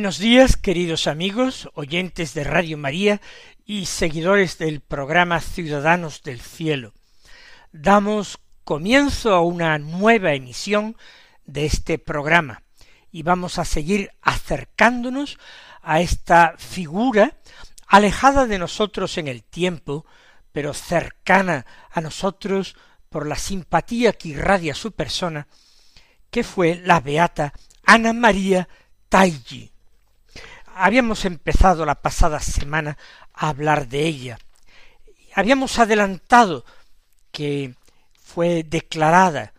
Buenos días, queridos amigos, oyentes de Radio María y seguidores del programa Ciudadanos del Cielo. Damos comienzo a una nueva emisión de este programa y vamos a seguir acercándonos a esta figura alejada de nosotros en el tiempo, pero cercana a nosotros por la simpatía que irradia su persona, que fue la beata Ana María Taigi habíamos empezado la pasada semana a hablar de ella. Habíamos adelantado que fue declarada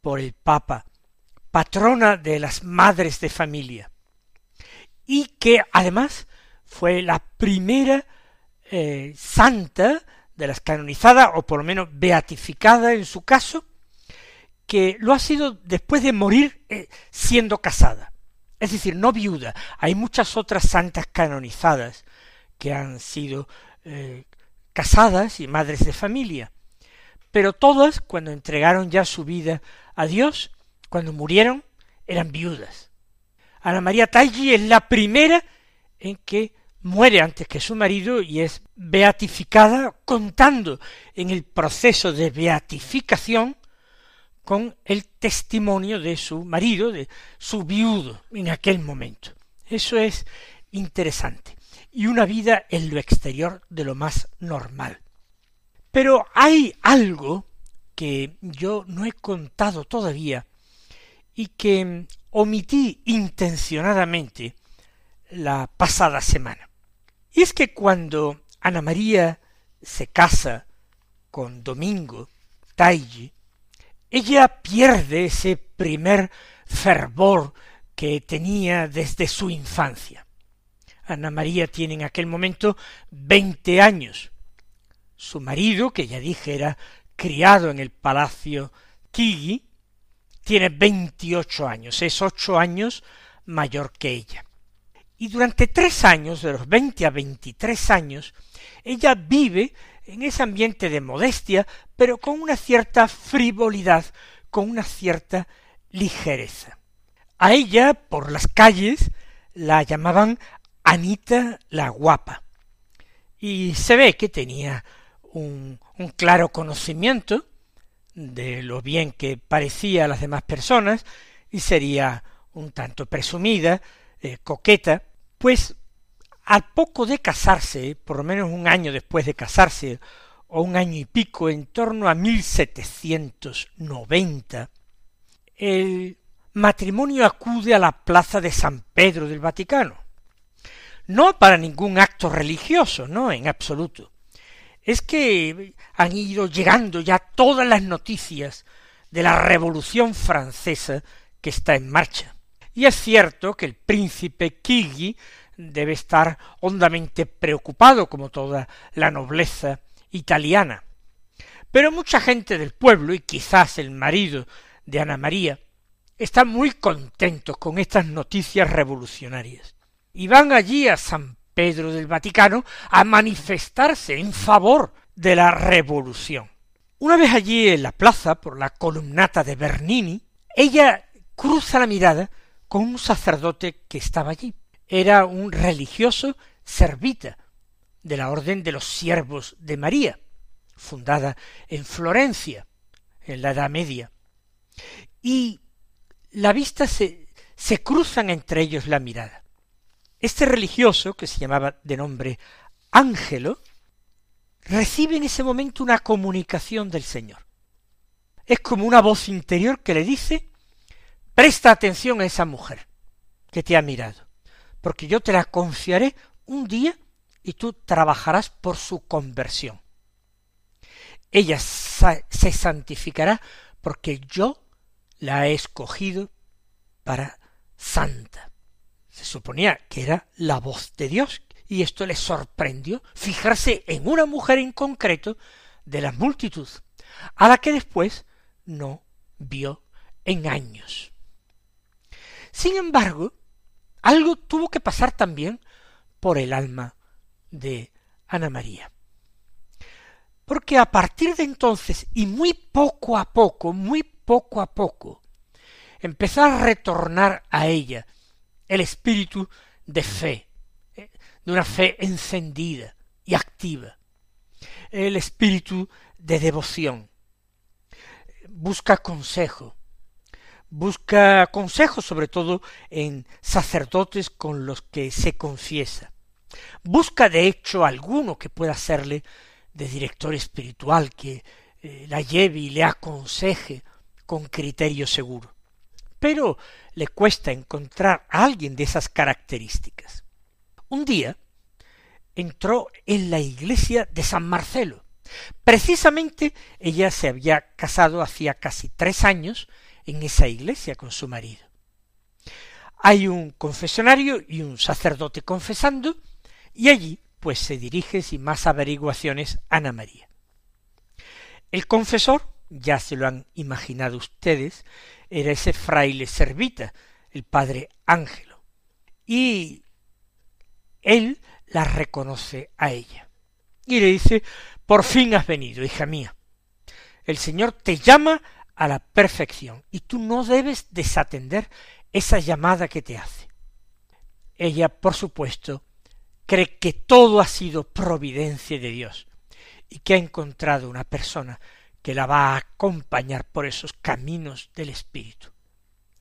por el Papa patrona de las madres de familia y que además fue la primera eh, santa de las canonizadas o por lo menos beatificada en su caso que lo ha sido después de morir eh, siendo casada es decir, no viuda. Hay muchas otras santas canonizadas que han sido eh, casadas y madres de familia. Pero todas, cuando entregaron ya su vida a Dios, cuando murieron, eran viudas. Ana María Taggi es la primera en que muere antes que su marido y es beatificada contando en el proceso de beatificación con el testimonio de su marido, de su viudo en aquel momento. Eso es interesante. Y una vida en lo exterior de lo más normal. Pero hay algo que yo no he contado todavía y que omití intencionadamente la pasada semana. Y es que cuando Ana María se casa con Domingo Taigi, ella pierde ese primer fervor que tenía desde su infancia. Ana María tiene en aquel momento veinte años. Su marido, que ya dije era criado en el palacio Tigi, tiene veintiocho años, es ocho años mayor que ella. Y durante tres años, de los veinte a veintitrés años, ella vive en ese ambiente de modestia, pero con una cierta frivolidad, con una cierta ligereza. A ella, por las calles, la llamaban Anita la guapa. Y se ve que tenía un, claro conocimiento de lo bien que parecía a las demás personas y sería un tanto presumida, eh, coqueta, pues al poco de casarse, por lo menos un año después de casarse, o un año y pico, en torno a 1790, el matrimonio acude a la plaza de San Pedro del Vaticano. No para ningún acto religioso, no, en absoluto. Es que han ido llegando ya todas las noticias de la Revolución francesa que está en marcha. Y es cierto que el príncipe Kigi debe estar hondamente preocupado como toda la nobleza italiana. Pero mucha gente del pueblo, y quizás el marido de Ana María, están muy contentos con estas noticias revolucionarias. Y van allí a San Pedro del Vaticano a manifestarse en favor de la revolución. Una vez allí en la plaza, por la columnata de Bernini, ella cruza la mirada con un sacerdote que estaba allí era un religioso servita de la Orden de los Siervos de María, fundada en Florencia, en la Edad Media. Y la vista se, se cruzan entre ellos la mirada. Este religioso, que se llamaba de nombre Ángelo, recibe en ese momento una comunicación del Señor. es como una voz interior que le dice presta atención a esa mujer que te ha mirado, porque yo te la confiaré un día y tú trabajarás por su conversión. Ella se santificará porque yo la he escogido para santa. Se suponía que era la voz de Dios, y esto le sorprendió fijarse en una mujer en concreto de la multitud, a la que después no vio en años. Sin embargo, algo tuvo que pasar también por el alma de Ana María. Porque a partir de entonces, y muy poco a poco, muy poco a poco, empezó a retornar a ella el espíritu de fe, eh, de una fe encendida y activa, el espíritu de devoción. Busca consejo, busca consejo sobre todo en sacerdotes con los que se confiesa. Busca de hecho alguno que pueda serle de director espiritual, que eh, la lleve y le aconseje con criterio seguro. Pero le cuesta encontrar a alguien de esas características. Un día entró en la iglesia de San Marcelo. Precisamente ella se había casado hacía casi tres años en esa iglesia con su marido. Hay un confesionario y un sacerdote confesando, y allí pues se dirige sin más averiguaciones Ana María. El confesor, ya se lo han imaginado ustedes, era ese fraile servita, el padre Ángelo, y él la reconoce a ella. Y le dice, por fin has venido, hija mía. El Señor te llama a la perfección y tú no debes desatender esa llamada que te hace. Ella, por supuesto, cree que todo ha sido providencia de Dios y que ha encontrado una persona que la va a acompañar por esos caminos del Espíritu.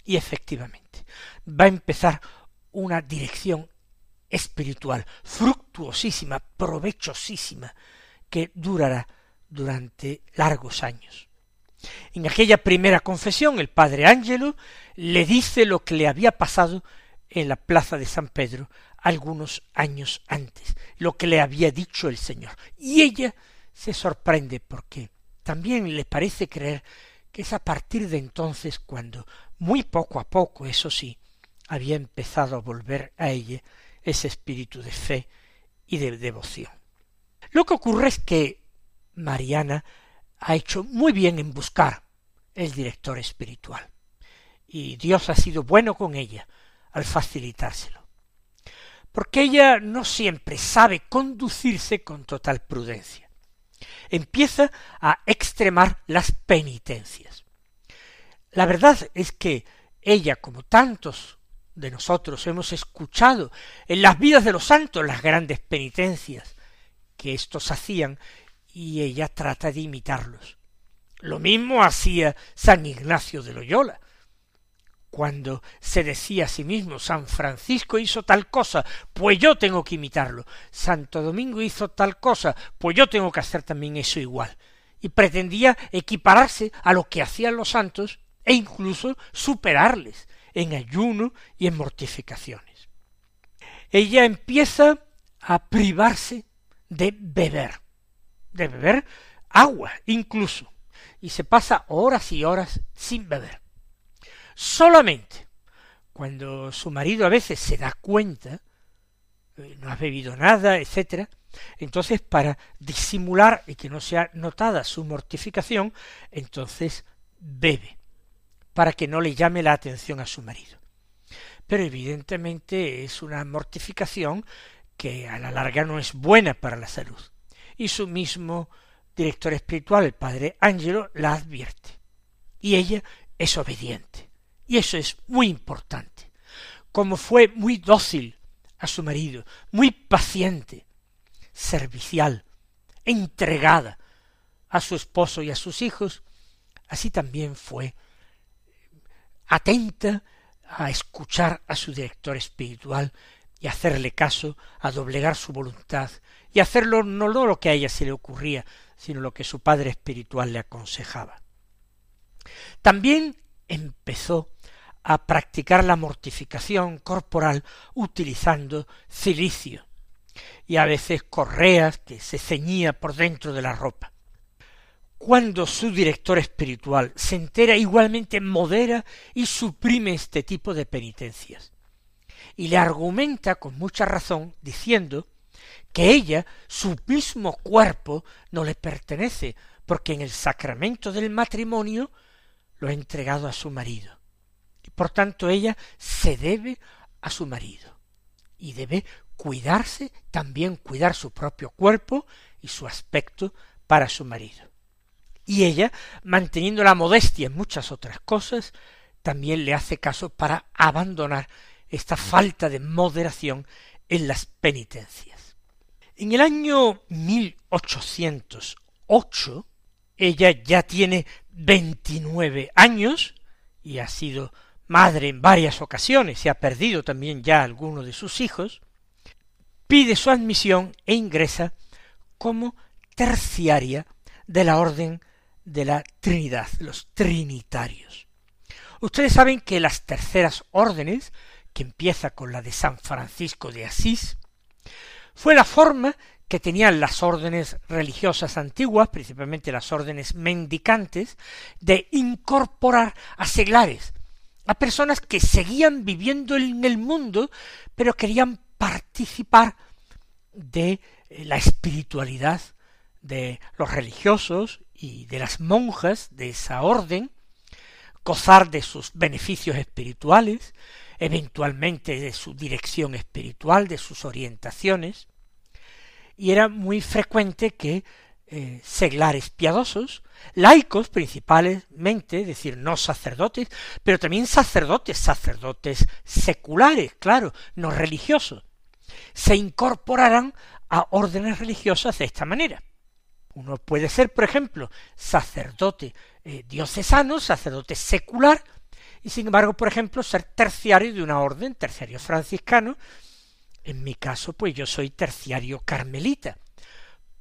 Y efectivamente, va a empezar una dirección espiritual fructuosísima, provechosísima, que durará durante largos años. En aquella primera confesión el padre Ángelo le dice lo que le había pasado en la plaza de San Pedro algunos años antes, lo que le había dicho el Señor. Y ella se sorprende porque también le parece creer que es a partir de entonces cuando, muy poco a poco, eso sí, había empezado a volver a ella ese espíritu de fe y de devoción. Lo que ocurre es que Mariana ha hecho muy bien en buscar el director espiritual, y Dios ha sido bueno con ella al facilitárselo. Porque ella no siempre sabe conducirse con total prudencia empieza a extremar las penitencias. La verdad es que ella, como tantos de nosotros, hemos escuchado en las vidas de los santos las grandes penitencias que éstos hacían, y ella trata de imitarlos. Lo mismo hacía San Ignacio de Loyola, cuando se decía a sí mismo San Francisco hizo tal cosa, pues yo tengo que imitarlo. Santo Domingo hizo tal cosa, pues yo tengo que hacer también eso igual. Y pretendía equipararse a lo que hacían los santos e incluso superarles en ayuno y en mortificaciones. Ella empieza a privarse de beber, de beber agua incluso, y se pasa horas y horas sin beber solamente cuando su marido a veces se da cuenta, eh, no ha bebido nada, etcétera, entonces para disimular y que no sea notada su mortificación, entonces bebe, para que no le llame la atención a su marido. Pero evidentemente es una mortificación que a la larga no es buena para la salud. Y su mismo director espiritual, el padre Ángelo, la advierte. Y ella es obediente. Y eso es muy importante. Como fue muy dócil a su marido, muy paciente, servicial, entregada a su esposo y a sus hijos, así también fue atenta a escuchar a su director espiritual y hacerle caso, a doblegar su voluntad y hacerlo no lo que a ella se le ocurría, sino lo que su padre espiritual le aconsejaba. También empezó a practicar la mortificación corporal utilizando cilicio y a veces correas que se ceñía por dentro de la ropa. Cuando su director espiritual se entera igualmente modera y suprime este tipo de penitencias y le argumenta con mucha razón diciendo que ella, su mismo cuerpo, no le pertenece, porque en el sacramento del matrimonio lo ha entregado a su marido. Y por tanto ella se debe a su marido. Y debe cuidarse, también cuidar su propio cuerpo y su aspecto para su marido. Y ella, manteniendo la modestia en muchas otras cosas, también le hace caso para abandonar esta falta de moderación en las penitencias. En el año 1808, ella ya tiene veintinueve años y ha sido madre en varias ocasiones y ha perdido también ya alguno de sus hijos, pide su admisión e ingresa como terciaria de la orden de la Trinidad, los trinitarios. Ustedes saben que las terceras órdenes, que empieza con la de San Francisco de Asís, fue la forma que tenían las órdenes religiosas antiguas, principalmente las órdenes mendicantes, de incorporar a seglares, a personas que seguían viviendo en el mundo, pero querían participar de eh, la espiritualidad de los religiosos y de las monjas de esa orden, gozar de sus beneficios espirituales, eventualmente de su dirección espiritual, de sus orientaciones, y era muy frecuente que eh, seglares piadosos, laicos principalmente, es decir, no sacerdotes, pero también sacerdotes, sacerdotes seculares, claro, no religiosos, se incorporaran a órdenes religiosas de esta manera. Uno puede ser, por ejemplo, sacerdote eh, diocesano, sacerdote secular, y sin embargo, por ejemplo, ser terciario de una orden, terciario franciscano, en mi caso, pues yo soy terciario carmelita.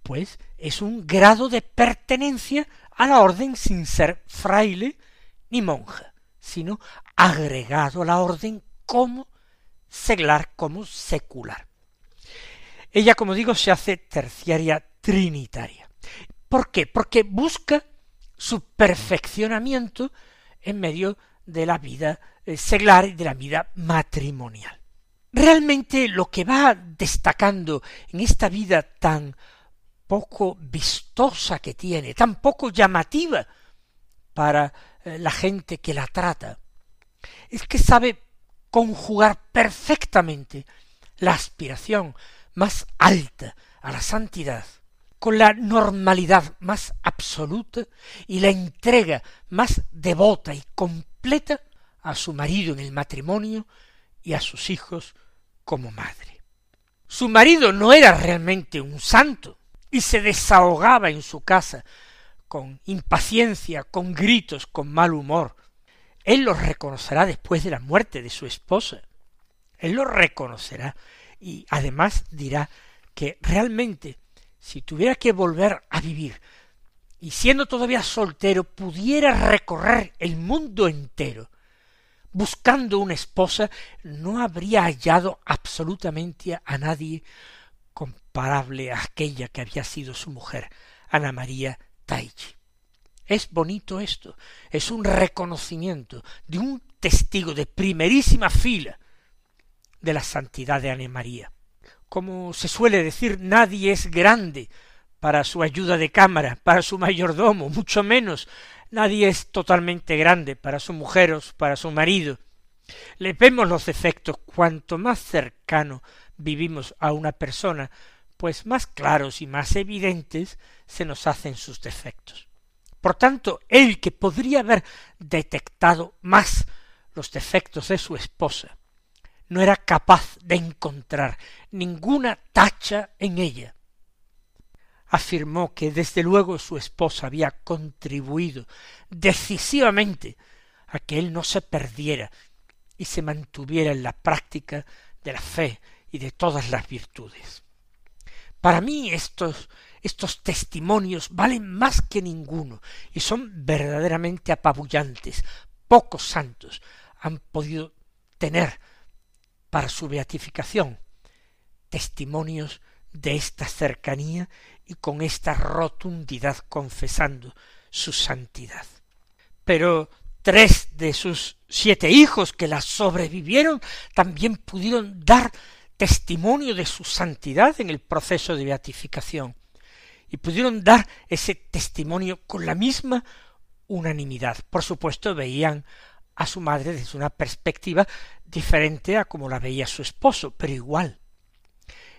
Pues es un grado de pertenencia a la orden sin ser fraile ni monja, sino agregado a la orden como seglar, como secular. Ella, como digo, se hace terciaria trinitaria. ¿Por qué? Porque busca su perfeccionamiento en medio de la vida eh, seglar y de la vida matrimonial. Realmente lo que va destacando en esta vida tan poco vistosa que tiene, tan poco llamativa para eh, la gente que la trata, es que sabe conjugar perfectamente la aspiración más alta a la santidad con la normalidad más absoluta y la entrega más devota y completa a su marido en el matrimonio y a sus hijos como madre. Su marido no era realmente un santo y se desahogaba en su casa con impaciencia, con gritos, con mal humor. Él lo reconocerá después de la muerte de su esposa. Él lo reconocerá y además dirá que realmente si tuviera que volver a vivir y siendo todavía soltero pudiera recorrer el mundo entero buscando una esposa, no habría hallado absolutamente a nadie comparable a aquella que había sido su mujer, Ana María Taichi. Es bonito esto, es un reconocimiento de un testigo de primerísima fila de la santidad de Ana María. Como se suele decir, nadie es grande para su ayuda de cámara, para su mayordomo, mucho menos Nadie es totalmente grande para su mujer o para su marido. Le vemos los defectos cuanto más cercano vivimos a una persona, pues más claros y más evidentes se nos hacen sus defectos. Por tanto, él que podría haber detectado más los defectos de su esposa, no era capaz de encontrar ninguna tacha en ella, afirmó que desde luego su esposa había contribuido decisivamente a que él no se perdiera y se mantuviera en la práctica de la fe y de todas las virtudes. Para mí estos, estos testimonios valen más que ninguno y son verdaderamente apabullantes. Pocos santos han podido tener para su beatificación testimonios de esta cercanía y con esta rotundidad confesando su santidad. Pero tres de sus siete hijos que la sobrevivieron también pudieron dar testimonio de su santidad en el proceso de beatificación y pudieron dar ese testimonio con la misma unanimidad. Por supuesto, veían a su madre desde una perspectiva diferente a como la veía su esposo, pero igual.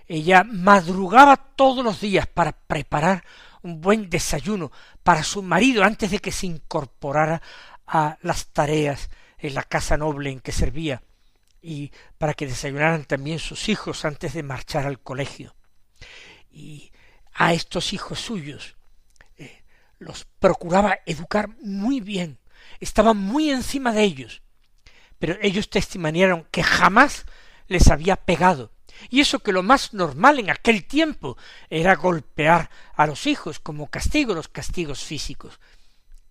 Ella madrugaba todos los días para preparar un buen desayuno para su marido antes de que se incorporara a las tareas en la casa noble en que servía y para que desayunaran también sus hijos antes de marchar al colegio. Y a estos hijos suyos eh, los procuraba educar muy bien, estaba muy encima de ellos, pero ellos testimoniaron que jamás les había pegado, y eso que lo más normal en aquel tiempo era golpear a los hijos como castigo, los castigos físicos.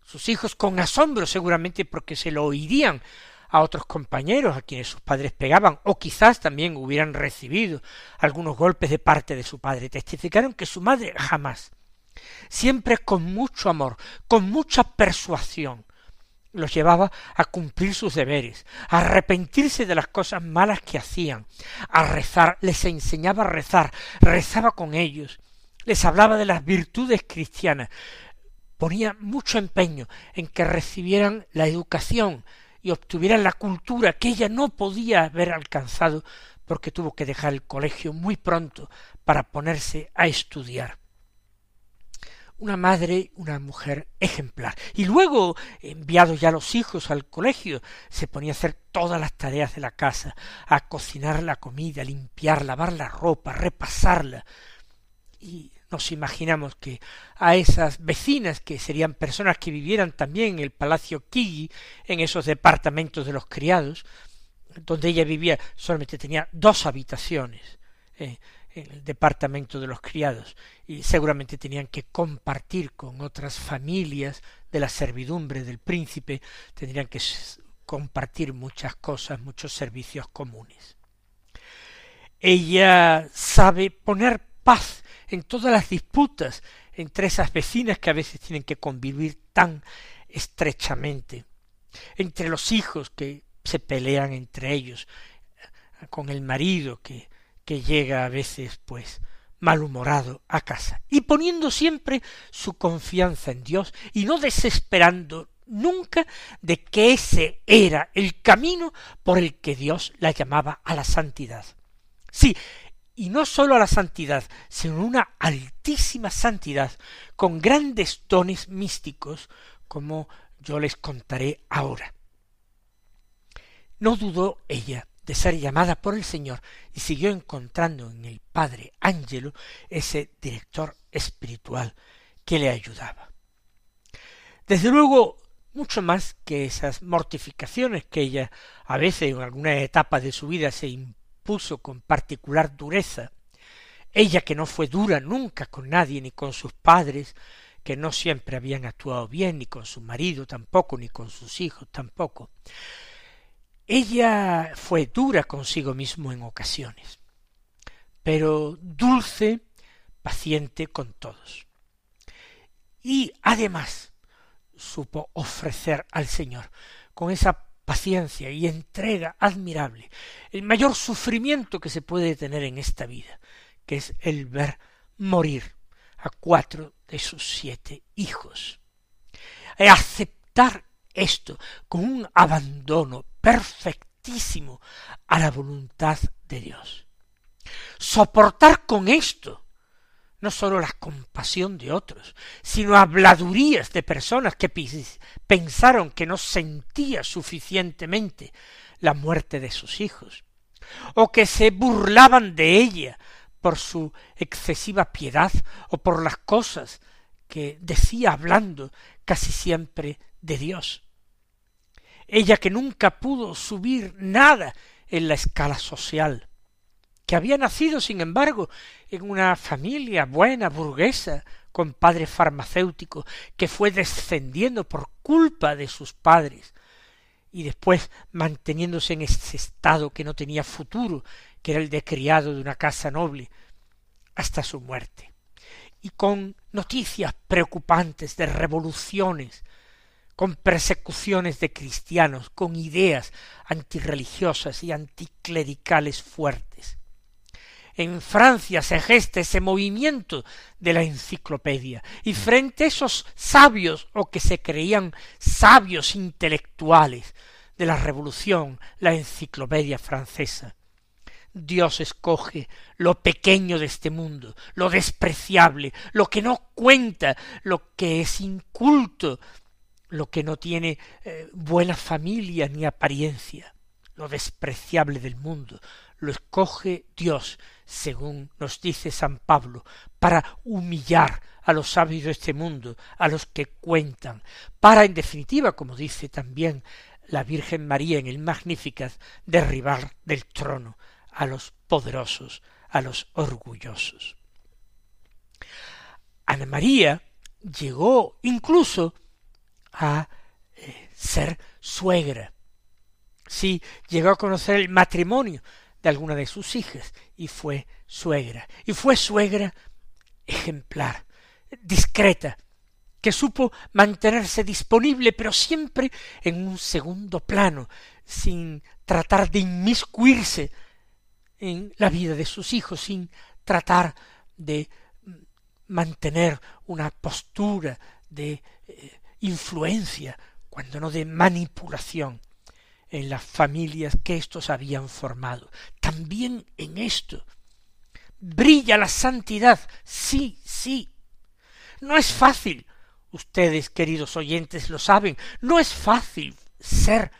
Sus hijos con asombro seguramente porque se lo oirían a otros compañeros a quienes sus padres pegaban, o quizás también hubieran recibido algunos golpes de parte de su padre. Testificaron que su madre jamás, siempre con mucho amor, con mucha persuasión, los llevaba a cumplir sus deberes, a arrepentirse de las cosas malas que hacían, a rezar, les enseñaba a rezar, rezaba con ellos, les hablaba de las virtudes cristianas, ponía mucho empeño en que recibieran la educación y obtuvieran la cultura que ella no podía haber alcanzado porque tuvo que dejar el colegio muy pronto para ponerse a estudiar una madre, una mujer ejemplar. Y luego, enviados ya los hijos al colegio, se ponía a hacer todas las tareas de la casa, a cocinar la comida, limpiar, lavar la ropa, repasarla. Y nos imaginamos que a esas vecinas, que serían personas que vivieran también en el Palacio Kigi, en esos departamentos de los criados, donde ella vivía, solamente tenía dos habitaciones. Eh, el departamento de los criados y seguramente tenían que compartir con otras familias de la servidumbre del príncipe, tendrían que compartir muchas cosas, muchos servicios comunes. Ella sabe poner paz en todas las disputas entre esas vecinas que a veces tienen que convivir tan estrechamente, entre los hijos que se pelean entre ellos, con el marido que que llega a veces pues malhumorado a casa y poniendo siempre su confianza en Dios y no desesperando nunca de que ese era el camino por el que Dios la llamaba a la santidad. Sí, y no sólo a la santidad, sino una altísima santidad con grandes dones místicos, como yo les contaré ahora. No dudó ella de ser llamada por el Señor y siguió encontrando en el Padre Ángelo ese director espiritual que le ayudaba. Desde luego, mucho más que esas mortificaciones que ella a veces en alguna etapa de su vida se impuso con particular dureza, ella que no fue dura nunca con nadie ni con sus padres, que no siempre habían actuado bien, ni con su marido tampoco, ni con sus hijos tampoco, ella fue dura consigo mismo en ocasiones, pero dulce, paciente con todos. Y además supo ofrecer al Señor con esa paciencia y entrega admirable el mayor sufrimiento que se puede tener en esta vida, que es el ver morir a cuatro de sus siete hijos. Aceptar esto con un abandono perfectísimo a la voluntad de Dios. Soportar con esto no sólo la compasión de otros, sino habladurías de personas que pensaron que no sentía suficientemente la muerte de sus hijos, o que se burlaban de ella por su excesiva piedad o por las cosas que decía hablando casi siempre de Dios ella que nunca pudo subir nada en la escala social, que había nacido, sin embargo, en una familia buena, burguesa, con padre farmacéutico, que fue descendiendo por culpa de sus padres, y después manteniéndose en ese estado que no tenía futuro, que era el de criado de una casa noble, hasta su muerte, y con noticias preocupantes de revoluciones, con persecuciones de cristianos, con ideas antirreligiosas y anticlericales fuertes. En Francia se gesta ese movimiento de la enciclopedia, y frente a esos sabios o que se creían sabios intelectuales de la revolución, la enciclopedia francesa, Dios escoge lo pequeño de este mundo, lo despreciable, lo que no cuenta, lo que es inculto, lo que no tiene eh, buena familia ni apariencia, lo despreciable del mundo, lo escoge Dios, según nos dice San Pablo, para humillar a los sabios de este mundo, a los que cuentan, para, en definitiva, como dice también la Virgen María en el Magnificat, derribar del trono a los poderosos, a los orgullosos. Ana María llegó incluso a eh, ser suegra. Sí, llegó a conocer el matrimonio de alguna de sus hijas y fue suegra. Y fue suegra ejemplar, discreta, que supo mantenerse disponible, pero siempre en un segundo plano, sin tratar de inmiscuirse en la vida de sus hijos, sin tratar de mantener una postura de eh, influencia, cuando no de manipulación en las familias que éstos habían formado. También en esto brilla la santidad. Sí, sí. No es fácil. Ustedes, queridos oyentes, lo saben. No es fácil ser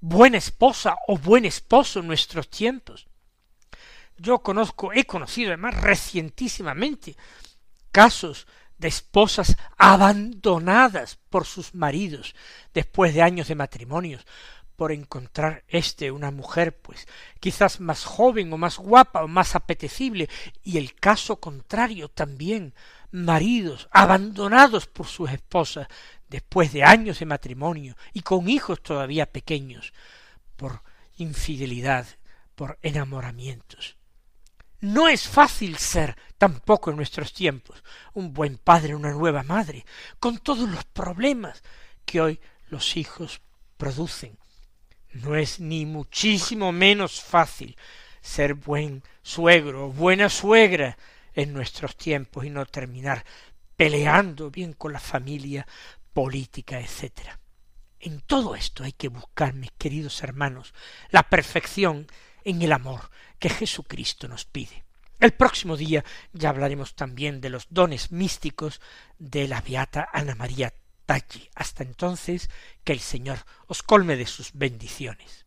buena esposa o buen esposo en nuestros tiempos. Yo conozco, he conocido además recientísimamente casos de esposas abandonadas por sus maridos después de años de matrimonios, por encontrar éste una mujer pues quizás más joven o más guapa o más apetecible, y el caso contrario también, maridos abandonados por sus esposas después de años de matrimonio y con hijos todavía pequeños, por infidelidad, por enamoramientos. No es fácil ser, tampoco en nuestros tiempos, un buen padre, una nueva madre, con todos los problemas que hoy los hijos producen. No es ni muchísimo menos fácil ser buen suegro o buena suegra en nuestros tiempos y no terminar peleando bien con la familia política, etc. En todo esto hay que buscar, mis queridos hermanos, la perfección en el amor que Jesucristo nos pide. El próximo día ya hablaremos también de los dones místicos de la beata Ana María Taggi. Hasta entonces, que el Señor os colme de sus bendiciones.